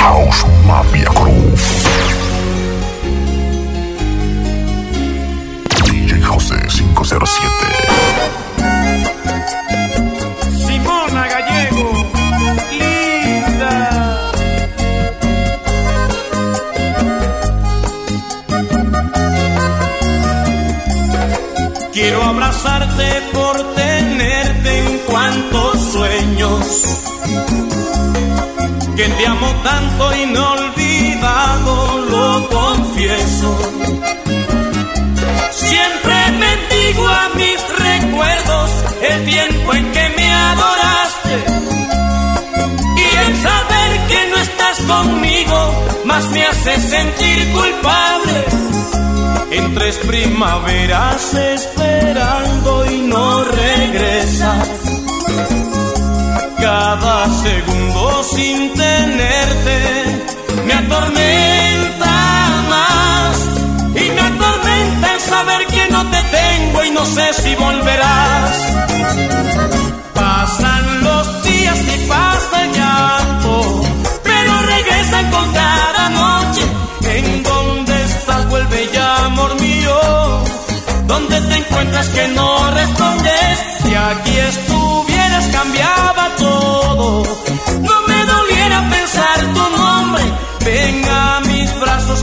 House Mafia Groove. DJ José 507. Simona Gallego, linda. Quiero abrazarte por tenerte en cuantos sueños. Que te amo tanto y no olvidado, lo confieso. Siempre bendigo a mis recuerdos el tiempo en que me adoraste. Y el saber que no estás conmigo más me hace sentir culpable. En tres primaveras esperando y no regresas. Cada segundo sin tenerte me atormenta más. Y me atormenta el saber que no te tengo y no sé si volverás. Pasan los días y pasa el llanto, pero regresan con cada noche. ¿En dónde estás? Vuelve ya, amor mío. ¿Dónde te encuentras que no respondes? Si aquí estuvieras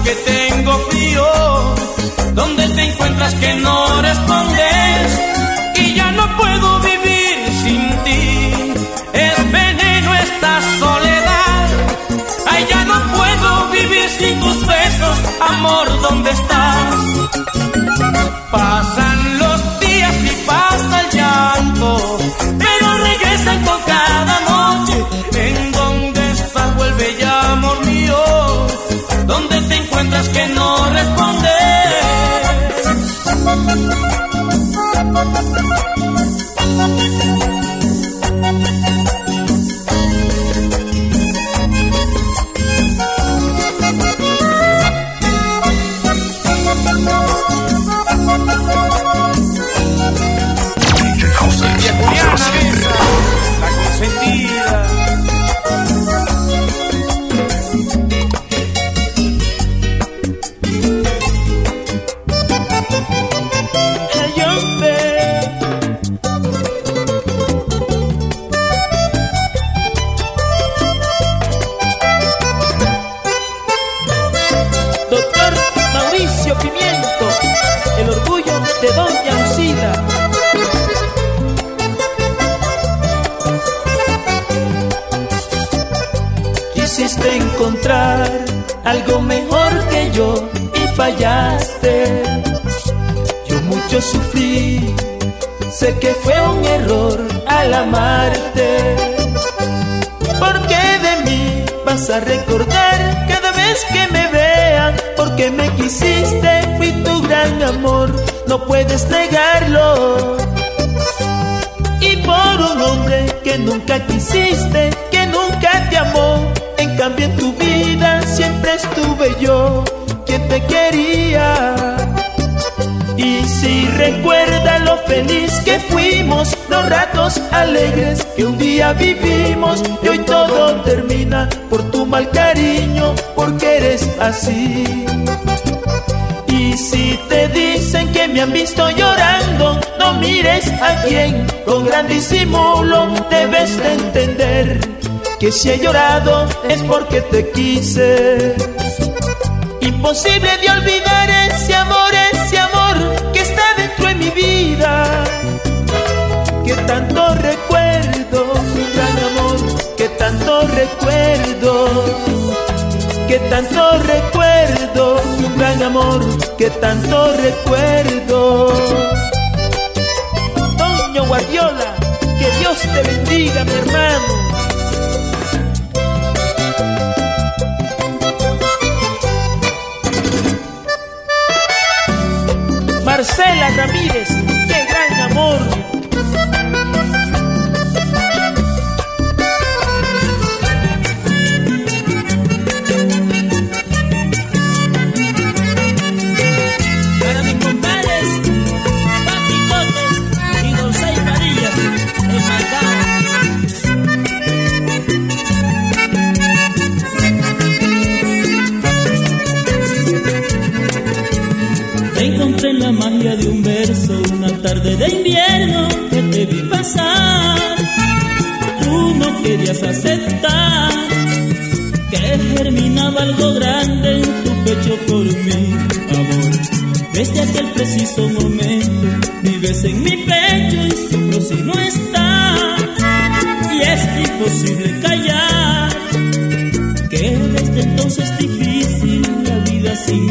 que tengo frío. ¿Dónde te encuentras que no respondes? Y ya no puedo vivir sin ti. Es veneno esta soledad. Ay, ya no puedo vivir sin tus besos. Amor, ¿dónde estás? Encuentras que no respondes? DJ Quisiste encontrar algo mejor que yo y fallaste. Yo mucho sufrí, sé que fue un error al amarte. Porque de mí vas a recordar cada vez que me vean. Porque me quisiste, fui tu gran amor, no puedes negarlo. Y por un hombre que nunca quisiste, que nunca te amó. En tu vida siempre estuve yo, quien te quería. Y si recuerda lo feliz que fuimos, los ratos alegres que un día vivimos, y hoy todo termina por tu mal cariño, porque eres así. Y si te dicen que me han visto llorando, no mires a quien con gran disimulo debes de entender que si he llorado es porque te quise. Imposible de olvidar ese amor, ese amor que está dentro de mi vida. Que tanto recuerdo, mi gran amor, que tanto recuerdo. Que tanto recuerdo, mi gran amor, que tanto recuerdo. Toño Guardiola, Que Dios te bendiga, mi hermano. Marcela Ramírez, qué gran amor.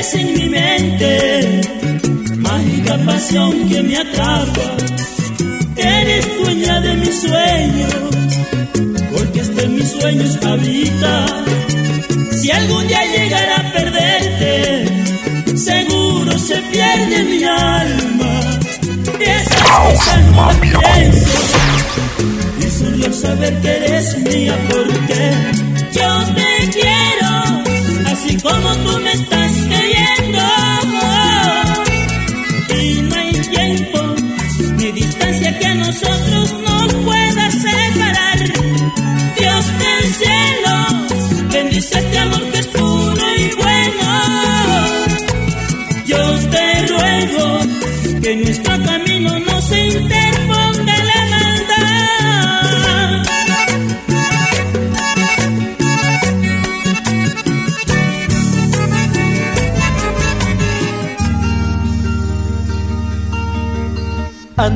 Vives en mi mente, mágica pasión que me atrapa. Eres dueña de mis sueños mis sueños habita. Si algún día llegara a perderte, seguro se pierde mi alma. Y esa no pienso. Y solo saber que eres mía porque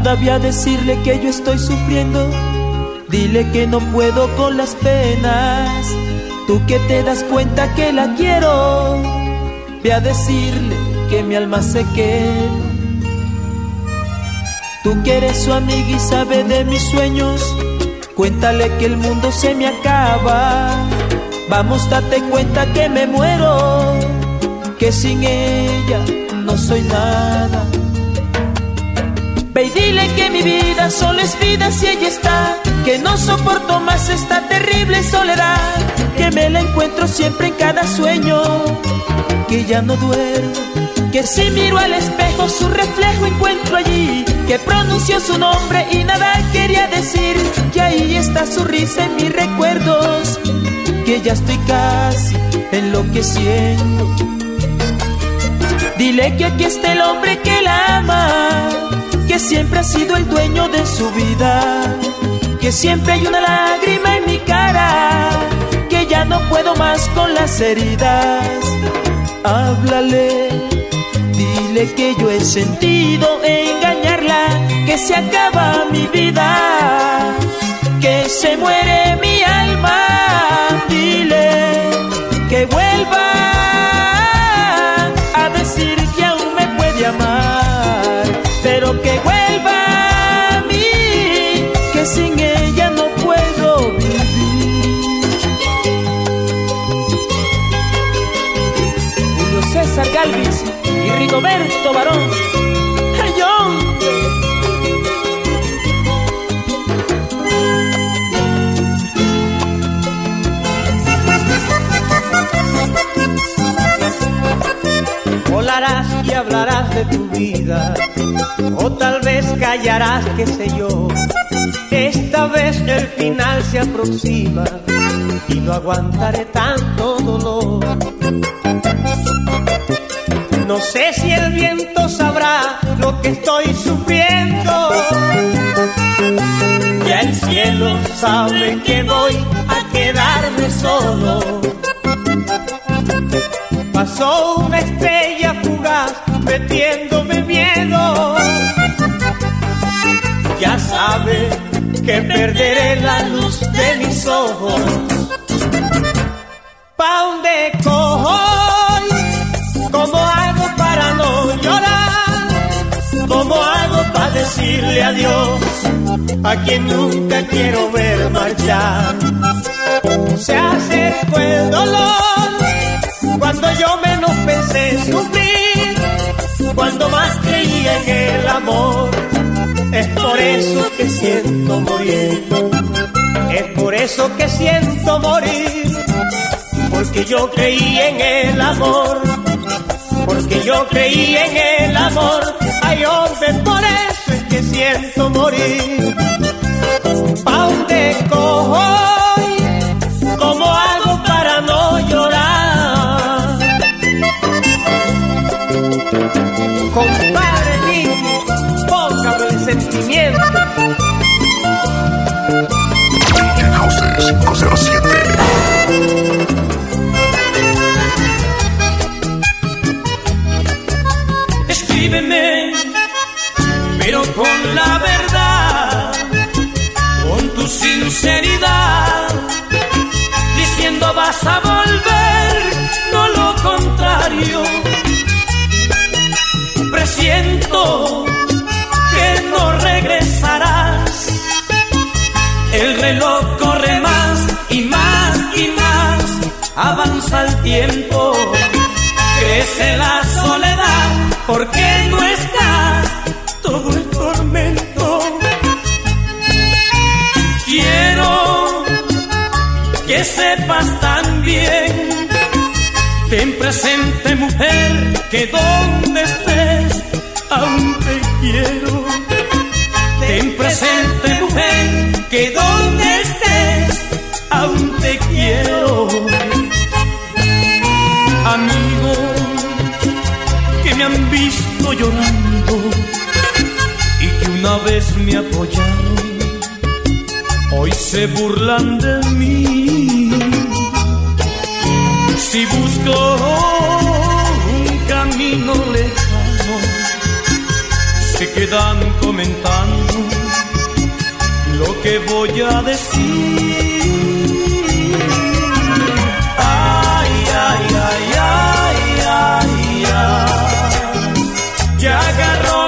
Anda, a decirle que yo estoy sufriendo Dile que no puedo con las penas. Tú que te das cuenta que la quiero. Ve a decirle que mi alma se quema. Tú que eres su amiga y sabe de mis sueños. Cuéntale que el mundo se me acaba. Vamos, date cuenta que me muero. Que sin ella no soy nada. Ve y dile que mi vida solo es vida si ella está. Que no soporto más esta terrible soledad, que me la encuentro siempre en cada sueño, que ya no duermo, que si miro al espejo su reflejo encuentro allí, que pronunció su nombre y nada quería decir, que ahí está su risa en mis recuerdos, que ya estoy casi enloqueciendo. Dile que aquí está el hombre que la ama, que siempre ha sido el dueño de su vida que siempre hay una lágrima en mi cara, que ya no puedo más con las heridas. Háblale, dile que yo he sentido engañarla, que se acaba mi vida, que se muere mi alma. Dile que vuelva a decir que aún me puede amar, pero que vuelva a mí, que sin él Galvis y Rigoberto Barón. Volarás de tu vida, o tal vez callarás, qué sé yo. Esta vez el final se aproxima y no aguantaré tanto dolor. No sé si el viento sabrá lo que estoy sufriendo. cielo sabe que voy a quedarme solo. Pasó una estrella metiéndome miedo. Ya sabe que perderé la luz de mis ojos. ¿Pa' dónde cojo? ¿Cómo hago para no llorar? ¿Cómo hago para decirle adiós a quien nunca quiero ver marchar? Se acercó el dolor cuando yo menos pensé sufrir, cuando más creía en el amor. Es por eso que siento morir, es por eso que siento morir, porque yo creí en el amor, porque yo creí en el amor. Ay, hombre, por eso es que siento morir. ¿Pa' dónde cojo? Compadre Nicky, póngame el sentimiento. DJ José 507. Escríbeme, pero con la verdad, Presiento que no regresarás. El reloj corre más y más y más, avanza el tiempo, crece la soledad, porque no estás todo el tormento. Quiero que sepas también, ten presente mujer, que donde estés, aún te quiero. Ten presente mujer, que donde estés, aún te quiero. Amigos que me han visto llorando y que una vez me apoyaron, hoy se burlan de mí. Si busco se quedan comentando lo que voy a decir. Ay, ay, ay, ay, ay, ay. Ya agarró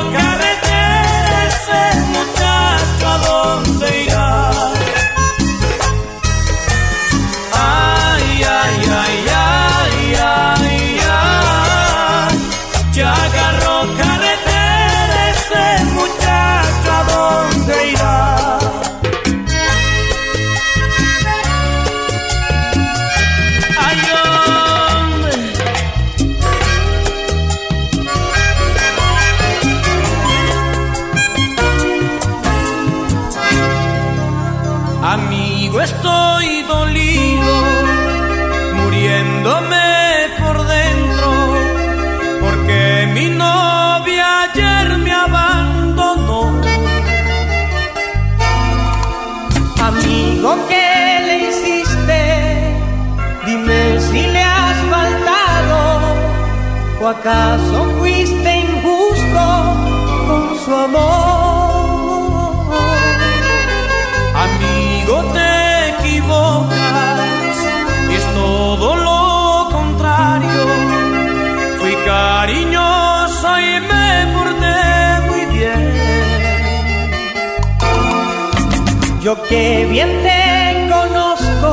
acaso fuiste injusto con su amor. Amigo, te equivocas, es todo lo contrario. Fui cariñoso y me porté muy bien. Yo que bien te conozco,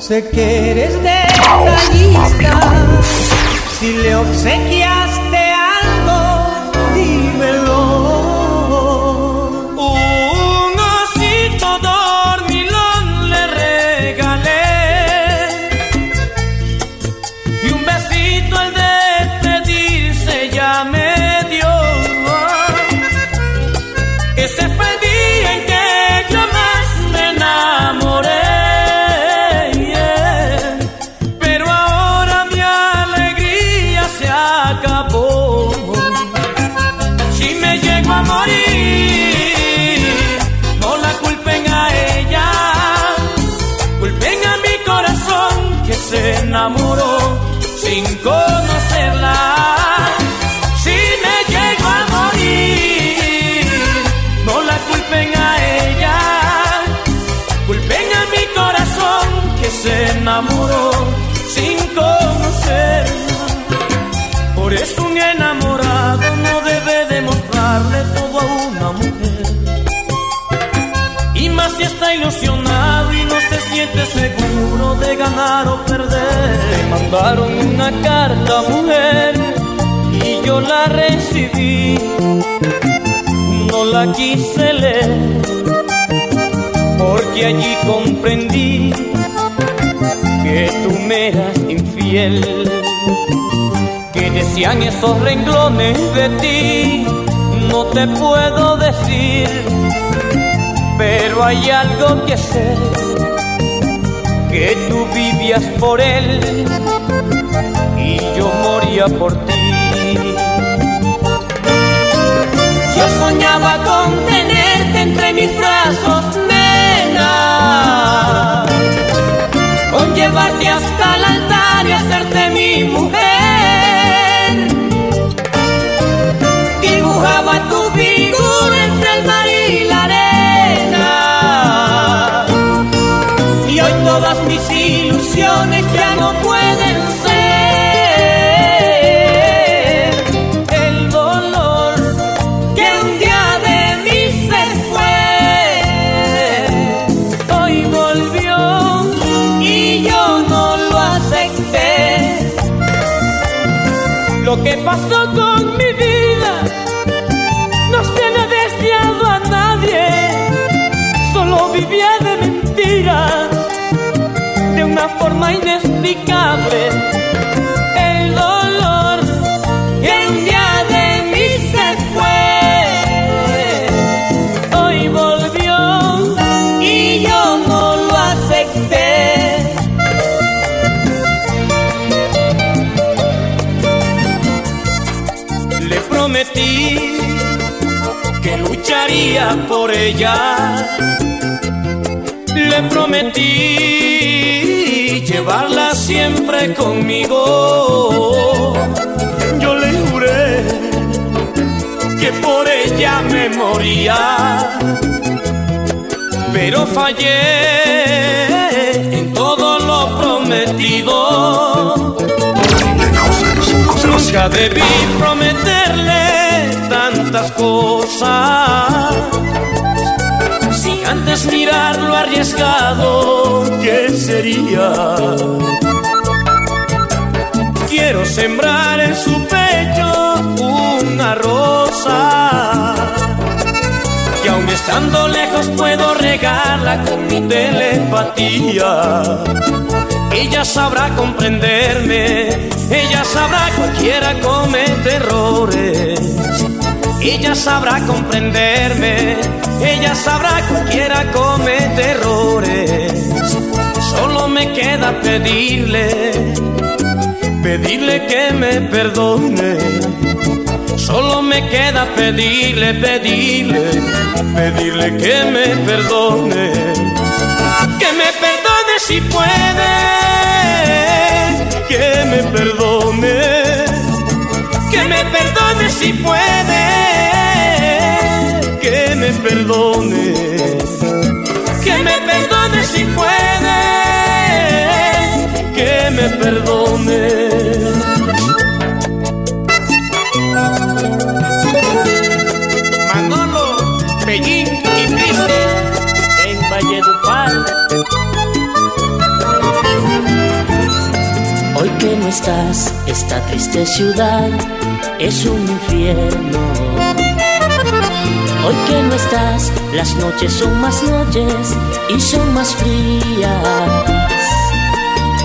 sé que eres detallista. Si le obsequiaste sin seguro de ganar o perder. Me mandaron una carta, mujer, y yo la recibí. No la quise leer, porque allí comprendí que tú me eras infiel. Que decían esos renglones de ti, no te puedo decir pero hay algo que sé, que tú vivías por él y yo moría por ti. Yo soñaba con tenerte entre mis brazos, nena, con llevarte hasta el altar y hacerte mi mujer. Ilusiones ya no pueden por ella. Le prometí llevarla siempre conmigo. Yo le juré que por ella me moría. Pero fallé en todo lo prometido. Nunca debí prometerle cosas. Si antes mirar lo arriesgado que sería. Quiero sembrar en su pecho una rosa. Que aun estando lejos puedo regarla con mi telepatía. Ella sabrá comprenderme, ella sabrá cualquiera comete errores. Ella sabrá comprenderme, ella sabrá cualquiera comete errores. Solo me queda pedirle, pedirle que me perdone. Solo me queda pedirle, pedirle, pedirle que me perdone. Que me perdone si puede, que me perdone, que me perdone si puede, que me perdone, que me perdone si puede, que me perdone. Manolo, Pellín y Triste en Valledupar. Hoy que no estás, esta triste ciudad es un infierno. Hoy que no estás, las noches son más noches y son más frías.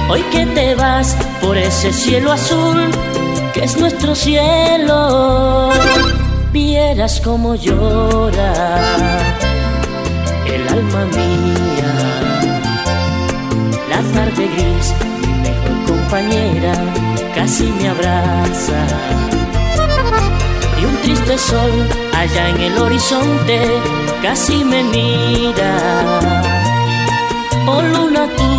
Hoy que te vas por ese cielo azul que es nuestro cielo, vieras como llora el alma mía. La tarde gris, mi mejor compañera, casi me abraza. Y un triste sol allá en el horizonte casi me mira. Oh luna tú,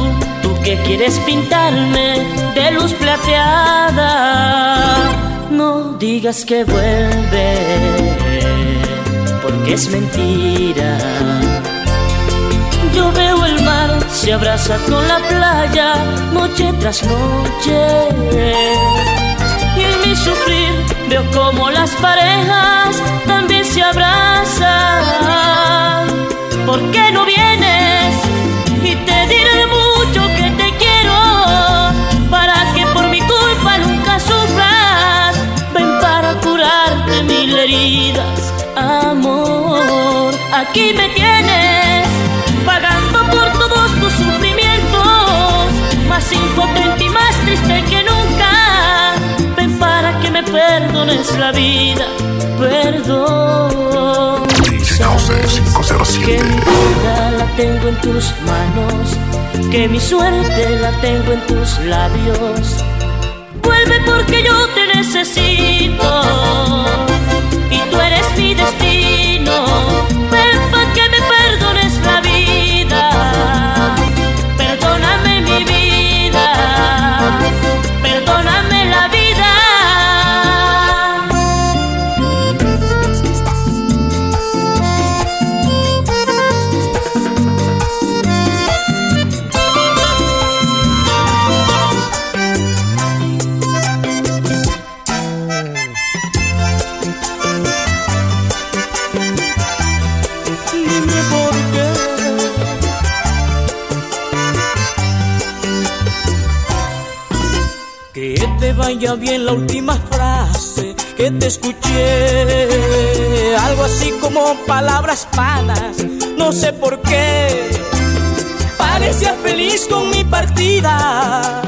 tú que quieres pintarme de luz plateada. No digas que vuelve, porque es mentira. Yo veo el mar, se abraza con la playa, noche tras noche. Y mi sufrir veo como las parejas también se abrazan. ¿Por qué no vienes? Y te diré mucho que te quiero, para que por mi culpa nunca sufras. Ven para curarte mil heridas, amor. Aquí me tienes pagando por todos tus sufrimientos, más impotente y más triste que nunca. Me perdones la vida, perdón. Sabes que mi vida la tengo en tus manos, que mi suerte la tengo en tus labios. Vuelve porque yo te necesito y tú eres mi destino. Que te vaya bien la última frase que te escuché. Algo así como palabras panas, no sé por qué. Parecía feliz con mi partida.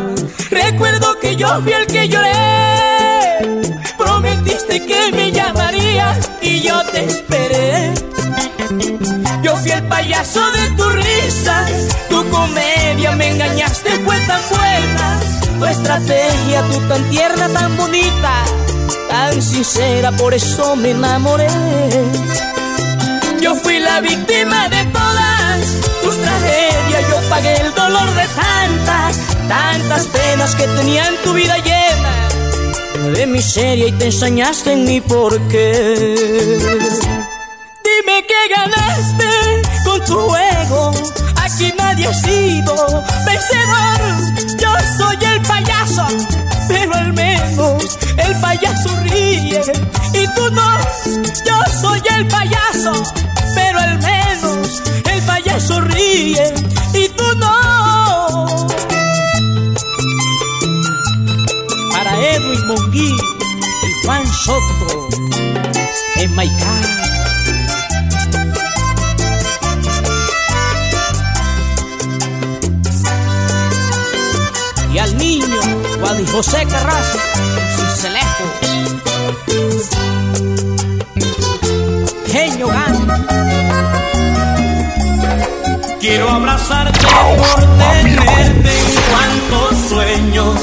Recuerdo que yo fui el que lloré. Prometiste que me llamarías y yo te esperé. Yo fui el payaso de tu risa, tu comedia me engañaste, fue tan buena. Tu estrategia, tú tan tierna, tan bonita, tan sincera, por eso me enamoré. Yo fui la víctima de todas tus tragedias, yo pagué el dolor de tantas, tantas penas que tenía en tu vida llena de miseria y te ensañaste en mi porqué. Dime que ganaste con tu juego. Aquí nadie ha sido vencedor. Yo soy el payaso, pero al menos el payaso ríe. Y tú no, yo soy el payaso, pero al menos el payaso ríe. Y tú no. Para Edwin Monguí y Juan Soto en Maicá. Juan José Carrasco, Cincelejo. Genio Gan. Quiero abrazarte por tenerte en cuantos sueños.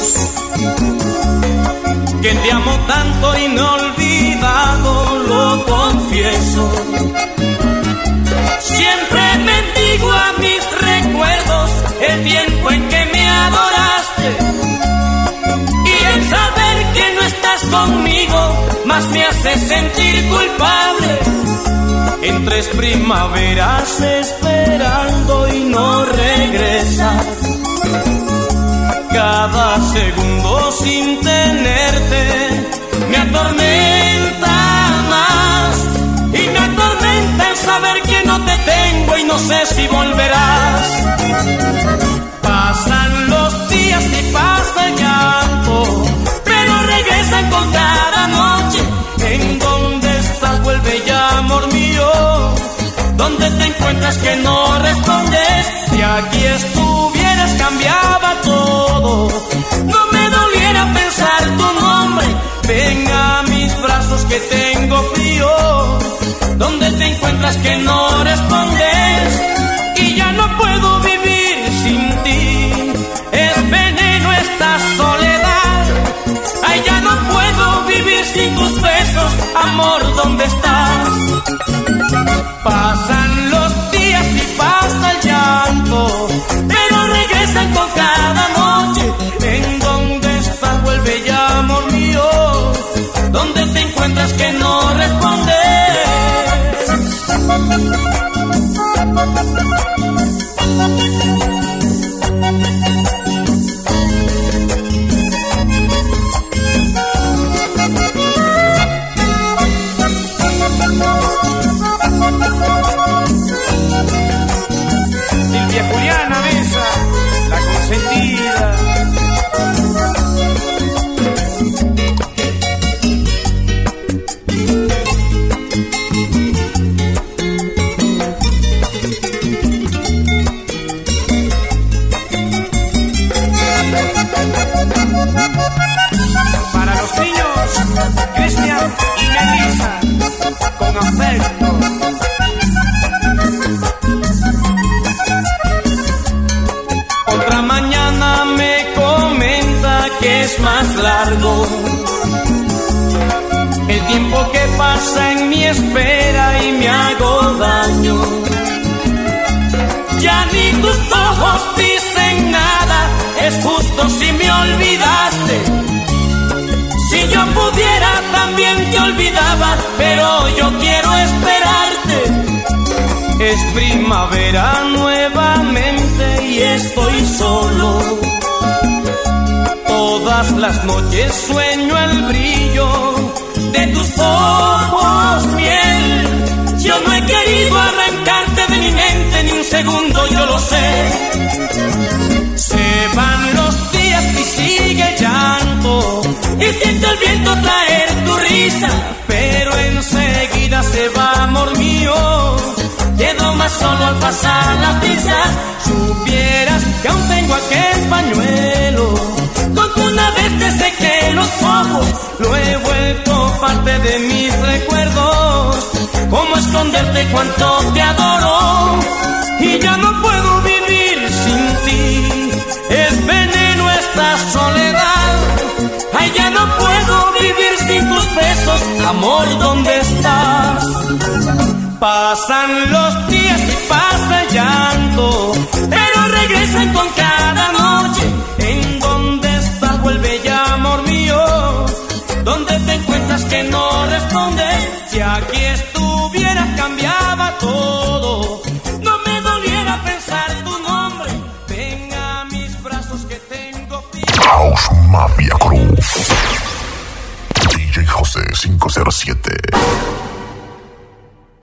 Que te amo tanto y no olvidado, lo confieso. Siempre bendigo a mis recuerdos el tiempo en que conmigo más me hace sentir culpable. En tres primaveras esperando y no regresas. Cada segundo sin tenerte me atormenta más. Y me atormenta el saber que no te tengo y no sé si volverás. ¿Dónde te encuentras que no respondes? Si aquí estuvieras cambiaba todo. No me doliera pensar tu nombre. Ven a mis brazos que tengo frío. ¿Dónde te encuentras que no respondes? Y ya no puedo vivir sin ti. Es veneno esta soledad. Ay, ya no puedo vivir sin tus besos. Amor, ¿dónde estás? Pasan los días y pasa el llanto, pero regresan con cada noche. ¿En dónde estás? Vuelve ya, amor mío. ¿Dónde te encuentras que no respondes? Primavera nuevamente y estoy solo. Todas las noches sueño el brillo de tus ojos, miel. Yo no he querido arrancarte de mi mente ni un segundo, yo lo sé. Se van los y siento el viento traer tu risa, pero enseguida se va, amor mío Quedo más solo al pasar las prisas. Supieras que aún tengo aquel pañuelo. Con una vez te sequé los ojos, lo he vuelto parte de mis recuerdos. ¿Cómo esconderte cuánto te adoro? Amor, ¿dónde estás? Pasan los días y pasa el llanto, pero regresan con cada noche. ¿En dónde estás? Vuelve ya, amor mío. ¿Dónde te encuentras que no respondes? Si aquí estuvieras cambiaba todo. No me doliera pensar tu nombre. Ven a mis brazos que tengo House Mafia Cruz. DJ José 507.